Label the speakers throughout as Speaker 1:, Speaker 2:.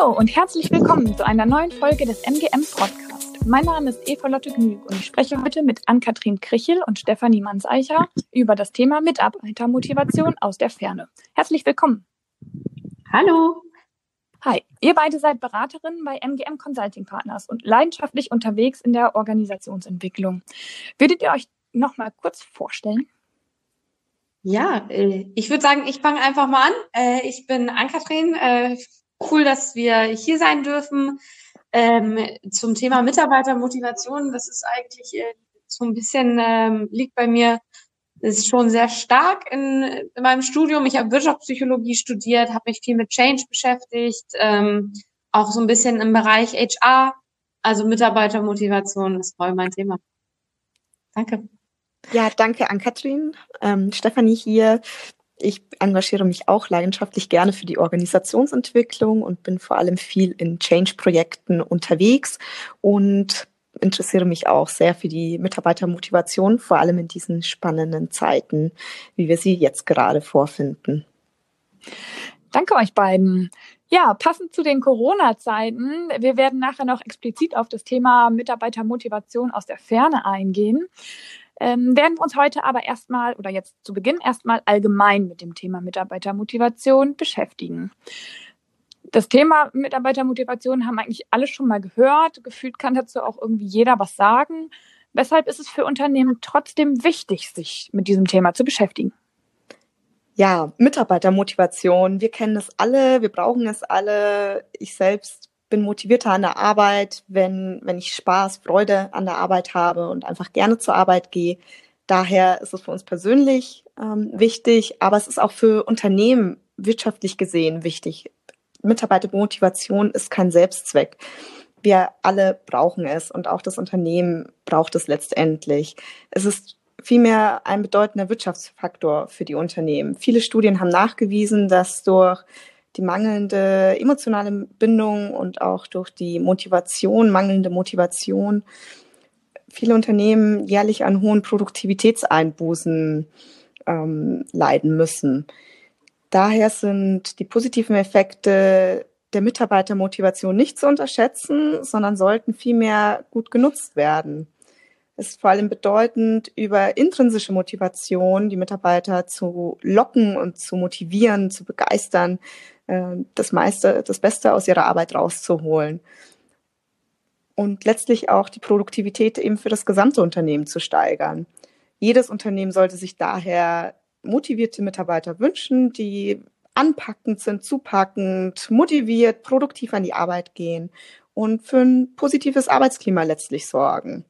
Speaker 1: Hallo und herzlich willkommen zu einer neuen Folge des MGM Podcast. Mein Name ist Eva Lotte Gnüg und ich spreche heute mit Ann-Kathrin Krichel und Stefanie Manseicher über das Thema Mitarbeitermotivation aus der Ferne. Herzlich willkommen.
Speaker 2: Hallo.
Speaker 1: Hi, ihr beide seid Beraterinnen bei MGM Consulting Partners und leidenschaftlich unterwegs in der Organisationsentwicklung. Würdet ihr euch noch mal kurz vorstellen?
Speaker 2: Ja, äh, ich würde sagen, ich fange einfach mal an. Äh, ich bin Ann-Kathrin. Äh, cool, dass wir hier sein dürfen. Ähm, zum Thema Mitarbeitermotivation, das ist eigentlich so ein bisschen, ähm, liegt bei mir, ist schon sehr stark in, in meinem Studium. Ich habe Wirtschaftspsychologie studiert, habe mich viel mit Change beschäftigt, ähm, auch so ein bisschen im Bereich HR, also Mitarbeitermotivation, ist voll mein Thema. Danke.
Speaker 3: Ja, danke an Katrin. Ähm, Stefanie hier. Ich engagiere mich auch leidenschaftlich gerne für die Organisationsentwicklung und bin vor allem viel in Change-Projekten unterwegs und interessiere mich auch sehr für die Mitarbeitermotivation, vor allem in diesen spannenden Zeiten, wie wir sie jetzt gerade vorfinden.
Speaker 1: Danke euch beiden. Ja, passend zu den Corona-Zeiten, wir werden nachher noch explizit auf das Thema Mitarbeitermotivation aus der Ferne eingehen ähm, werden wir uns heute aber erstmal oder jetzt zu Beginn erstmal allgemein mit dem Thema Mitarbeitermotivation beschäftigen. Das Thema Mitarbeitermotivation haben eigentlich alle schon mal gehört. Gefühlt kann dazu auch irgendwie jeder was sagen. Weshalb ist es für Unternehmen trotzdem wichtig, sich mit diesem Thema zu beschäftigen?
Speaker 3: Ja, Mitarbeitermotivation. Wir kennen es alle, wir brauchen es alle. Ich selbst bin motivierter an der Arbeit, wenn, wenn ich Spaß, Freude an der Arbeit habe und einfach gerne zur Arbeit gehe. Daher ist es für uns persönlich ähm, wichtig, aber es ist auch für Unternehmen wirtschaftlich gesehen wichtig. Mitarbeitermotivation ist kein Selbstzweck. Wir alle brauchen es und auch das Unternehmen braucht es letztendlich. Es ist vielmehr ein bedeutender Wirtschaftsfaktor für die Unternehmen. Viele Studien haben nachgewiesen, dass durch die mangelnde emotionale Bindung und auch durch die Motivation, mangelnde Motivation, viele Unternehmen jährlich an hohen Produktivitätseinbußen ähm, leiden müssen. Daher sind die positiven Effekte der Mitarbeitermotivation nicht zu unterschätzen, sondern sollten vielmehr gut genutzt werden. Es ist vor allem bedeutend, über intrinsische Motivation die Mitarbeiter zu locken und zu motivieren, zu begeistern, das meiste, das Beste aus ihrer Arbeit rauszuholen. Und letztlich auch die Produktivität eben für das gesamte Unternehmen zu steigern. Jedes Unternehmen sollte sich daher motivierte Mitarbeiter wünschen, die anpackend sind, zupackend, motiviert, produktiv an die Arbeit gehen und für ein positives Arbeitsklima letztlich sorgen.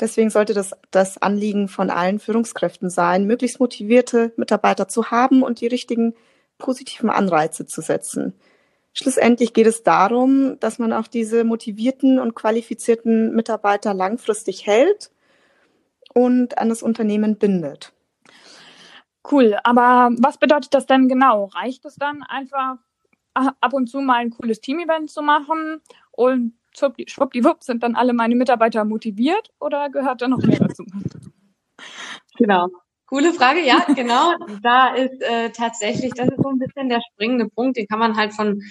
Speaker 3: Deswegen sollte das das Anliegen von allen Führungskräften sein, möglichst motivierte Mitarbeiter zu haben und die richtigen positiven Anreize zu setzen. Schlussendlich geht es darum, dass man auch diese motivierten und qualifizierten Mitarbeiter langfristig hält und an das Unternehmen bindet.
Speaker 1: Cool, aber was bedeutet das denn genau? Reicht es dann einfach ab und zu mal ein cooles Team-Event zu machen und schwuppdiwupp sind dann alle meine Mitarbeiter motiviert oder gehört da noch mehr dazu?
Speaker 2: Genau. Coole Frage, ja, genau. da ist äh, tatsächlich, das ist so ein bisschen der springende Punkt, den kann man halt von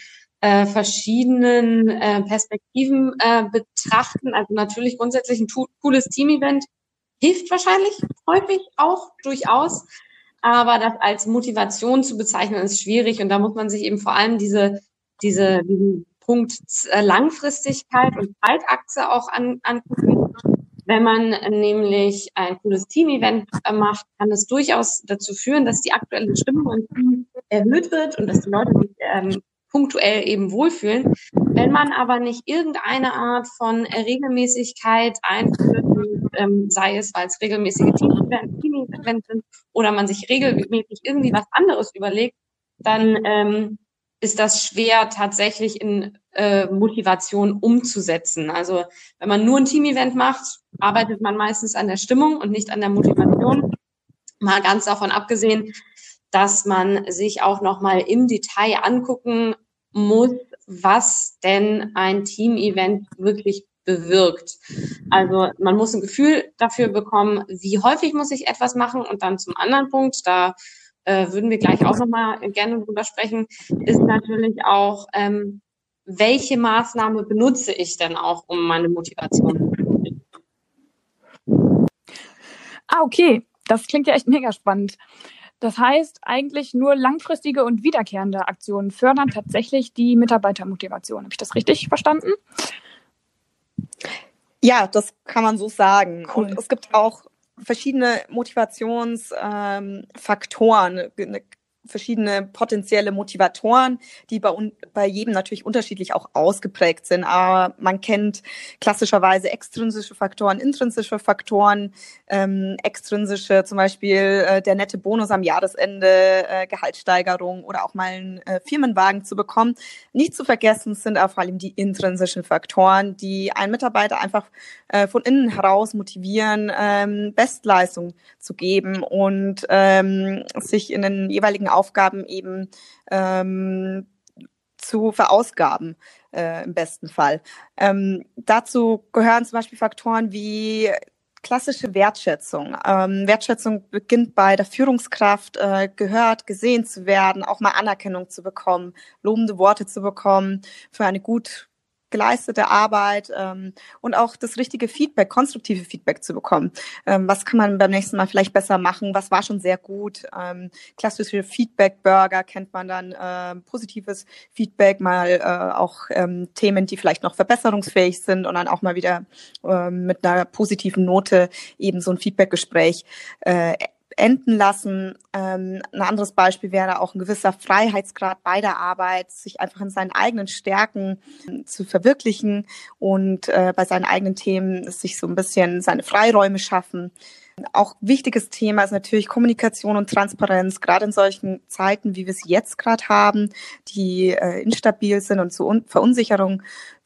Speaker 2: äh, verschiedenen äh, Perspektiven äh, betrachten. Also natürlich grundsätzlich ein cooles Team-Event hilft wahrscheinlich häufig auch durchaus, aber das als Motivation zu bezeichnen ist schwierig und da muss man sich eben vor allem diese diese diesen Punkt äh, Langfristigkeit und Zeitachse auch an, angucken wenn man nämlich ein cooles Team-Event äh, macht, kann es durchaus dazu führen, dass die aktuelle Stimmung im Team erhöht wird und dass die Leute sich ähm, punktuell eben wohlfühlen. Wenn man aber nicht irgendeine Art von Regelmäßigkeit einführt, ähm, sei es, weil es regelmäßige Team-Events sind oder man sich regelmäßig irgendwie was anderes überlegt, dann ähm, ist das schwer tatsächlich in äh, Motivation umzusetzen. Also wenn man nur ein Team-Event macht, arbeitet man meistens an der Stimmung und nicht an der Motivation. Mal ganz davon abgesehen, dass man sich auch nochmal im Detail angucken muss, was denn ein Team-Event wirklich bewirkt. Also man muss ein Gefühl dafür bekommen, wie häufig muss ich etwas machen und dann zum anderen Punkt, da äh, würden wir gleich auch nochmal gerne drüber sprechen, ist natürlich auch, ähm, welche Maßnahme benutze ich denn auch, um meine Motivation zu
Speaker 1: Ah, okay. Das klingt ja echt mega spannend. Das heißt, eigentlich nur langfristige und wiederkehrende Aktionen fördern tatsächlich die Mitarbeitermotivation. Habe ich das richtig verstanden?
Speaker 3: Ja, das kann man so sagen. Cool. Und es gibt auch verschiedene Motivationsfaktoren, ähm, verschiedene potenzielle Motivatoren, die bei, bei jedem natürlich unterschiedlich auch ausgeprägt sind. Aber man kennt klassischerweise extrinsische Faktoren, intrinsische Faktoren, ähm, extrinsische zum Beispiel äh, der nette Bonus am Jahresende, äh, Gehaltssteigerung oder auch mal einen äh, Firmenwagen zu bekommen. Nicht zu vergessen sind aber vor allem die intrinsischen Faktoren, die einen Mitarbeiter einfach äh, von innen heraus motivieren, ähm, Bestleistung zu geben und ähm, sich in den jeweiligen Aufgaben eben ähm, zu verausgaben, äh, im besten Fall. Ähm, dazu gehören zum Beispiel Faktoren wie klassische Wertschätzung. Ähm, Wertschätzung beginnt bei der Führungskraft, äh, gehört, gesehen zu werden, auch mal Anerkennung zu bekommen, lobende Worte zu bekommen für eine gut geleistete Arbeit ähm, und auch das richtige Feedback, konstruktive Feedback zu bekommen. Ähm, was kann man beim nächsten Mal vielleicht besser machen? Was war schon sehr gut? Ähm, klassische Feedback-Burger kennt man dann, äh, positives Feedback, mal äh, auch ähm, Themen, die vielleicht noch verbesserungsfähig sind und dann auch mal wieder äh, mit einer positiven Note eben so ein Feedback-Gespräch äh, enden lassen. Ähm, ein anderes Beispiel wäre auch ein gewisser Freiheitsgrad bei der Arbeit, sich einfach in seinen eigenen Stärken ähm, zu verwirklichen und äh, bei seinen eigenen Themen sich so ein bisschen seine Freiräume schaffen. Auch wichtiges Thema ist natürlich Kommunikation und Transparenz, gerade in solchen Zeiten, wie wir es jetzt gerade haben, die äh, instabil sind und zu Verunsicherung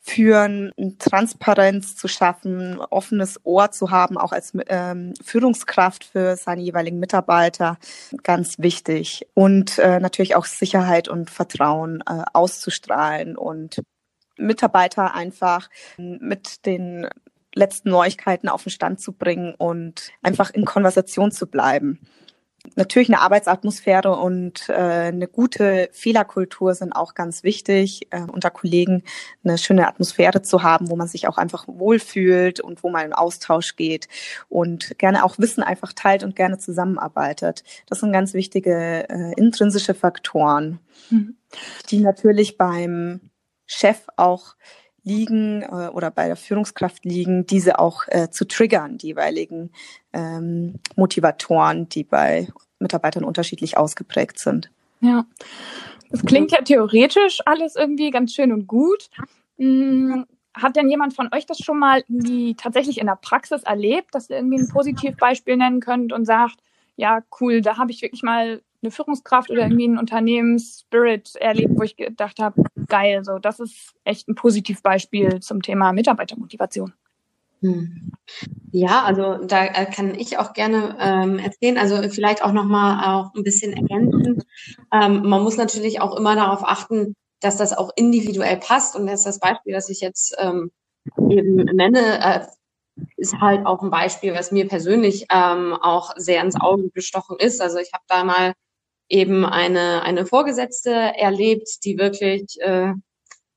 Speaker 3: führen, Transparenz zu schaffen, offenes Ohr zu haben, auch als ähm, Führungskraft für seine jeweiligen Mitarbeiter, ganz wichtig. Und äh, natürlich auch Sicherheit und Vertrauen äh, auszustrahlen und Mitarbeiter einfach mit den letzten Neuigkeiten auf den Stand zu bringen und einfach in Konversation zu bleiben natürlich eine Arbeitsatmosphäre und äh, eine gute Fehlerkultur sind auch ganz wichtig, äh, unter Kollegen eine schöne Atmosphäre zu haben, wo man sich auch einfach wohlfühlt und wo man in Austausch geht und gerne auch Wissen einfach teilt und gerne zusammenarbeitet. Das sind ganz wichtige äh, intrinsische Faktoren, mhm. die natürlich beim Chef auch liegen äh, oder bei der Führungskraft liegen, diese auch äh, zu triggern, die jeweiligen ähm, Motivatoren, die bei Mitarbeitern unterschiedlich ausgeprägt sind.
Speaker 1: Ja, das klingt ja theoretisch alles irgendwie ganz schön und gut. Hm, hat denn jemand von euch das schon mal irgendwie tatsächlich in der Praxis erlebt, dass ihr irgendwie ein Positivbeispiel nennen könnt und sagt, ja, cool, da habe ich wirklich mal eine Führungskraft oder irgendwie ein Unternehmensspirit erlebt, wo ich gedacht habe, geil, so das ist echt ein Positivbeispiel zum Thema Mitarbeitermotivation.
Speaker 2: Hm. Ja, also da äh, kann ich auch gerne ähm, erzählen, also vielleicht auch nochmal auch ein bisschen ergänzen. Ähm, man muss natürlich auch immer darauf achten, dass das auch individuell passt und das ist das Beispiel, das ich jetzt ähm, eben nenne, äh, ist halt auch ein Beispiel, was mir persönlich ähm, auch sehr ins Auge gestochen ist. Also ich habe da mal eben eine, eine Vorgesetzte erlebt, die wirklich äh,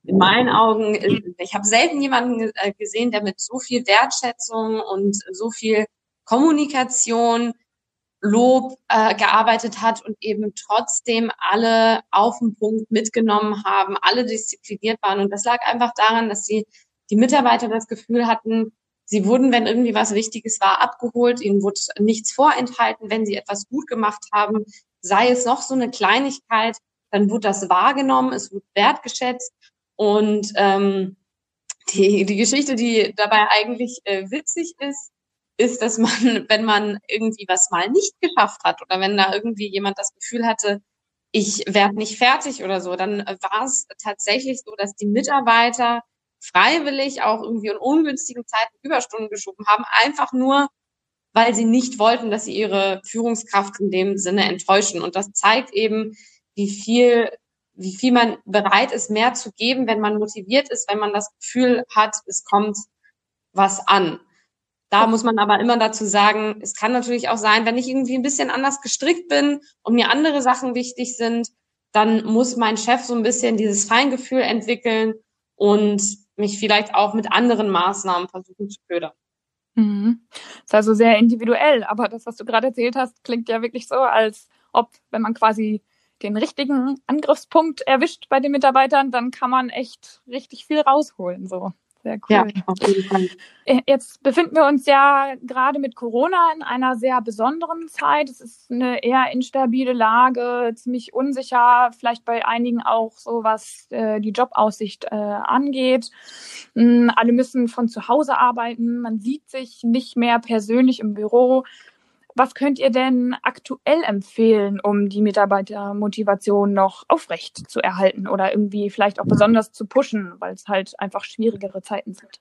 Speaker 2: in meinen Augen, ich habe selten jemanden äh, gesehen, der mit so viel Wertschätzung und so viel Kommunikation, Lob äh, gearbeitet hat und eben trotzdem alle auf den Punkt mitgenommen haben, alle diszipliniert waren. Und das lag einfach daran, dass die, die Mitarbeiter das Gefühl hatten, sie wurden, wenn irgendwie was Wichtiges war, abgeholt, ihnen wurde nichts vorenthalten, wenn sie etwas gut gemacht haben, sei es noch so eine Kleinigkeit, dann wird das wahrgenommen, es wird wertgeschätzt. Und ähm, die, die Geschichte, die dabei eigentlich äh, witzig ist, ist, dass man, wenn man irgendwie was mal nicht geschafft hat oder wenn da irgendwie jemand das Gefühl hatte, ich werde nicht fertig oder so, dann war es tatsächlich so, dass die Mitarbeiter freiwillig auch irgendwie in ungünstigen Zeiten Überstunden geschoben haben, einfach nur, weil sie nicht wollten, dass sie ihre Führungskraft in dem Sinne enttäuschen. Und das zeigt eben, wie viel, wie viel man bereit ist, mehr zu geben, wenn man motiviert ist, wenn man das Gefühl hat, es kommt was an. Da muss man aber immer dazu sagen, es kann natürlich auch sein, wenn ich irgendwie ein bisschen anders gestrickt bin und mir andere Sachen wichtig sind, dann muss mein Chef so ein bisschen dieses Feingefühl entwickeln und mich vielleicht auch mit anderen Maßnahmen versuchen zu ködern.
Speaker 1: Mhm. Ist also sehr individuell, aber das, was du gerade erzählt hast, klingt ja wirklich so, als ob, wenn man quasi den richtigen Angriffspunkt erwischt bei den Mitarbeitern, dann kann man echt richtig viel rausholen. So. Sehr cool. Ja, auf jeden Fall. Äh, jetzt befinden wir uns ja gerade mit Corona in einer sehr besonderen Zeit. Es ist eine eher instabile Lage, ziemlich unsicher, vielleicht bei einigen auch so, was äh, die Jobaussicht äh, angeht. Ähm, alle müssen von zu Hause arbeiten. Man sieht sich nicht mehr persönlich im Büro. Was könnt ihr denn aktuell empfehlen, um die Mitarbeitermotivation noch aufrecht zu erhalten oder irgendwie vielleicht auch besonders zu pushen, weil es halt einfach schwierigere Zeiten sind?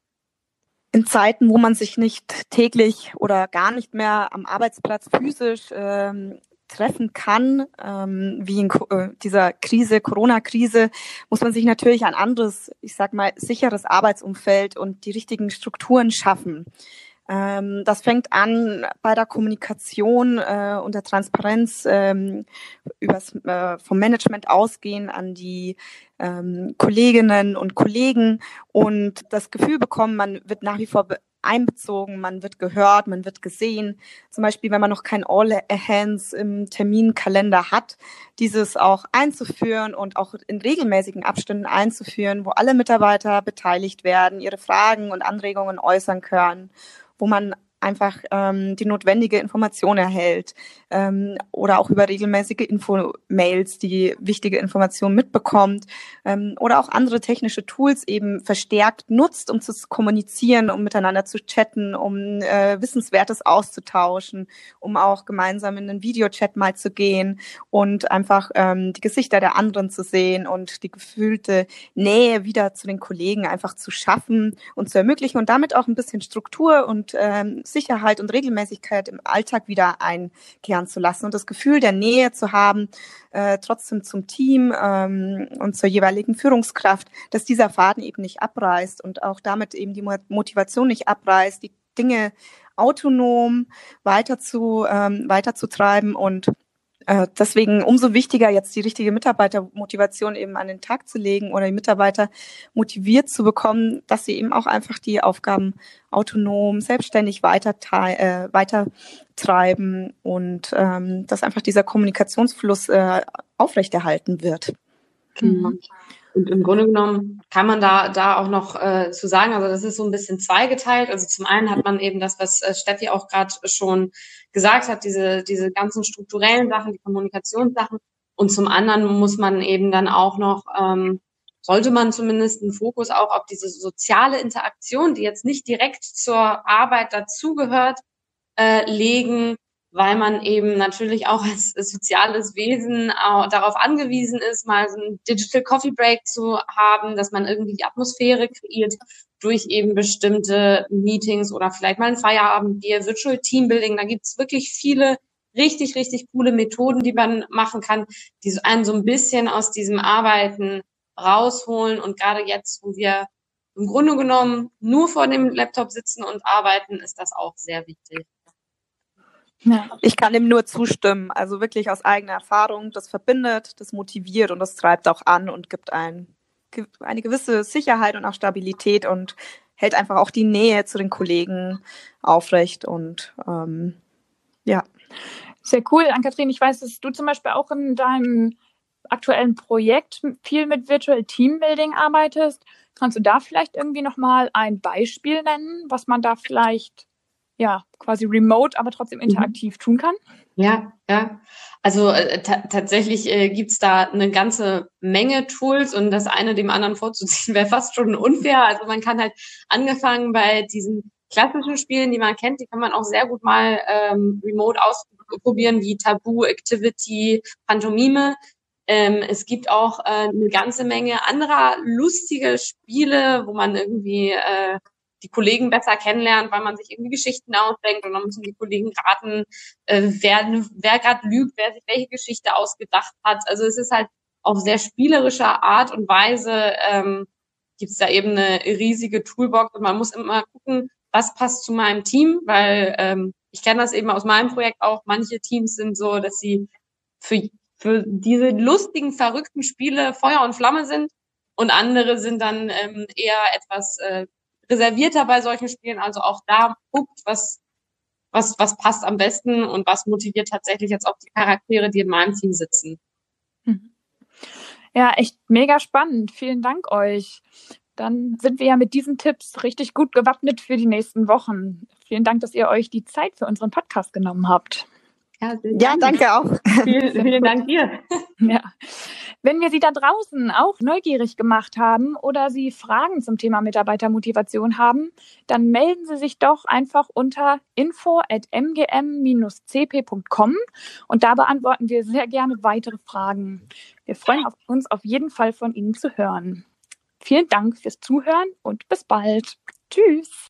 Speaker 3: In Zeiten, wo man sich nicht täglich oder gar nicht mehr am Arbeitsplatz physisch ähm, treffen kann, ähm, wie in äh, dieser Krise, Corona-Krise, muss man sich natürlich ein anderes, ich sag mal, sicheres Arbeitsumfeld und die richtigen Strukturen schaffen. Ähm, das fängt an bei der Kommunikation äh, und der Transparenz ähm, übers, äh, vom Management ausgehen an die ähm, Kolleginnen und Kollegen und das Gefühl bekommen, man wird nach wie vor einbezogen, man wird gehört, man wird gesehen. Zum Beispiel, wenn man noch kein All Hands im Terminkalender hat, dieses auch einzuführen und auch in regelmäßigen Abständen einzuführen, wo alle Mitarbeiter beteiligt werden, ihre Fragen und Anregungen äußern können wo man einfach ähm, die notwendige Information erhält ähm, oder auch über regelmäßige Info-Mails die wichtige Information mitbekommt ähm, oder auch andere technische Tools eben verstärkt nutzt, um zu kommunizieren, um miteinander zu chatten, um äh, Wissenswertes auszutauschen, um auch gemeinsam in einen Videochat mal zu gehen und einfach ähm, die Gesichter der anderen zu sehen und die gefühlte Nähe wieder zu den Kollegen einfach zu schaffen und zu ermöglichen und damit auch ein bisschen Struktur und ähm, Sicherheit und Regelmäßigkeit im Alltag wieder einkehren zu lassen und das Gefühl der Nähe zu haben, äh, trotzdem zum Team ähm, und zur jeweiligen Führungskraft, dass dieser Faden eben nicht abreißt und auch damit eben die Motivation nicht abreißt, die Dinge autonom weiter zu, ähm, weiterzutreiben und äh, deswegen umso wichtiger, jetzt die richtige Mitarbeitermotivation eben an den Tag zu legen oder die Mitarbeiter motiviert zu bekommen, dass sie eben auch einfach die Aufgaben autonom, selbstständig weiter, äh, weiter treiben und ähm, dass einfach dieser Kommunikationsfluss äh, aufrechterhalten wird.
Speaker 2: Mhm. Und im Grunde genommen kann man da, da auch noch äh, zu sagen, also das ist so ein bisschen zweigeteilt. Also zum einen hat man eben das, was äh, Steffi auch gerade schon gesagt hat, diese, diese ganzen strukturellen Sachen, die Kommunikationssachen. Und zum anderen muss man eben dann auch noch, ähm, sollte man zumindest einen Fokus auch auf diese soziale Interaktion, die jetzt nicht direkt zur Arbeit dazugehört, äh, legen, weil man eben natürlich auch als soziales Wesen darauf angewiesen ist, mal so ein Digital Coffee Break zu haben, dass man irgendwie die Atmosphäre kreiert durch eben bestimmte Meetings oder vielleicht mal ein Feierabendbier, Virtual Teambuilding. Da gibt's wirklich viele richtig, richtig coole Methoden, die man machen kann, die einen so ein bisschen aus diesem Arbeiten rausholen. Und gerade jetzt, wo wir im Grunde genommen nur vor dem Laptop sitzen und arbeiten, ist das auch sehr wichtig.
Speaker 3: Ja. Ich kann dem nur zustimmen. Also wirklich aus eigener Erfahrung, das verbindet, das motiviert und das treibt auch an und gibt ein, eine gewisse Sicherheit und auch Stabilität und hält einfach auch die Nähe zu den Kollegen aufrecht und ähm, ja.
Speaker 1: Sehr cool, Ann-Kathrin. Ich weiß, dass du zum Beispiel auch in deinem aktuellen Projekt viel mit Virtual Teambuilding arbeitest. Kannst du da vielleicht irgendwie nochmal ein Beispiel nennen, was man da vielleicht ja, quasi remote, aber trotzdem mhm. interaktiv mhm. tun kann?
Speaker 2: Ja, ja. Also äh, tatsächlich äh, gibt's da eine ganze Menge Tools und das eine dem anderen vorzuziehen wäre fast schon unfair. Also man kann halt angefangen bei diesen klassischen Spielen, die man kennt, die kann man auch sehr gut mal ähm, remote ausprobieren, wie Tabu, Activity, Pantomime. Ähm, es gibt auch äh, eine ganze Menge anderer lustige Spiele, wo man irgendwie äh, die Kollegen besser kennenlernt, weil man sich irgendwie Geschichten ausdenkt und dann müssen die Kollegen raten, äh, wer, wer gerade lügt, wer sich welche Geschichte ausgedacht hat. Also es ist halt auf sehr spielerischer Art und Weise ähm, gibt es da eben eine riesige Toolbox und man muss immer gucken, was passt zu meinem Team, weil ähm, ich kenne das eben aus meinem Projekt auch. Manche Teams sind so, dass sie für, für diese lustigen, verrückten Spiele Feuer und Flamme sind und andere sind dann ähm, eher etwas äh, reservierter bei solchen Spielen. Also auch da guckt, was, was, was passt am besten und was motiviert tatsächlich jetzt auch die Charaktere, die in meinem Team sitzen.
Speaker 1: Mhm. Ja, echt mega spannend. Vielen Dank euch. Dann sind wir ja mit diesen Tipps richtig gut gewappnet für die nächsten Wochen. Vielen Dank, dass ihr euch die Zeit für unseren Podcast genommen habt.
Speaker 3: Ja, ja danke auch.
Speaker 2: vielen, vielen Dank dir.
Speaker 1: Ja. Wenn wir Sie da draußen auch neugierig gemacht haben oder Sie Fragen zum Thema Mitarbeitermotivation haben, dann melden Sie sich doch einfach unter info.mgm-cp.com und da beantworten wir sehr gerne weitere Fragen. Wir freuen uns auf jeden Fall von Ihnen zu hören. Vielen Dank fürs Zuhören und bis bald. Tschüss.